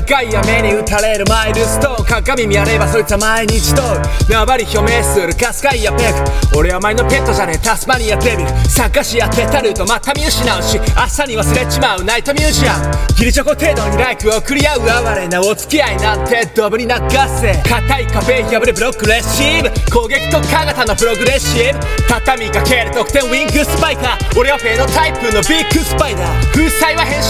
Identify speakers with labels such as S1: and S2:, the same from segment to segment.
S1: 長い雨に打たれるマイルストーン鏡見やればそいつは毎日通る縄張り表明す。るカスカイやペグ俺は前のペットじゃねえ。タスマニアデビル探し当てたルートまた見失うし朝に忘れちまうナイトミュージアムギリチョコ程度にライクを送り合う哀れなお付き合いなんてドブに流せ硬い壁破れブロックレシーブ攻撃特化型のプログレッシブ畳みかける。得点ウィングスパイカー俺はフェードタイプのビッグスパイダー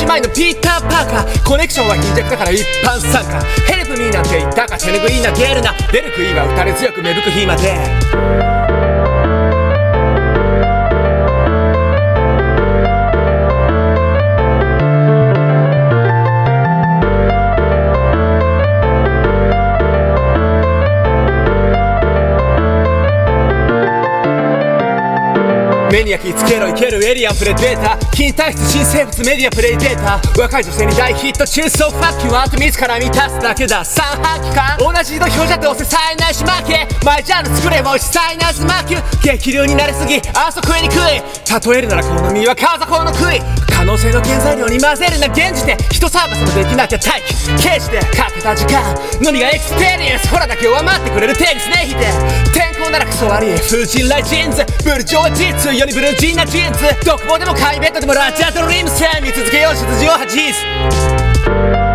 S1: 前のピーター・パーカー。コネクションは貧弱だから一般参加。ヘルプミーなんて言ったか手拭いなゲールな。出る杭は打たれ強く芽吹く日まで。目に焼き付けろいけるエリアンプレデータ金体質新生物メディアプレイデータ若い女性に大ヒット中そうファッキュはあと自ら満たすだけだ。三半期間同じ土俵じゃどうせ冴えないし負け。マイジャンル作れもしサイナーズマキュ激流になりすぎあそこへに食い。例えるならこの身は風法の杭。可能性の原材料に混ぜるな現時点人サービスもできなきゃ待機。刑事でかけた時間。のみがエクスペリエンス。ほらだけは待ってくれるテニスねひで天候ならクソあり風神来ジーンズブルジョー実世にブルージーなジーンズ。独房でもカイベッドでもラジャードリーム線見続けよう。羊を恥じす。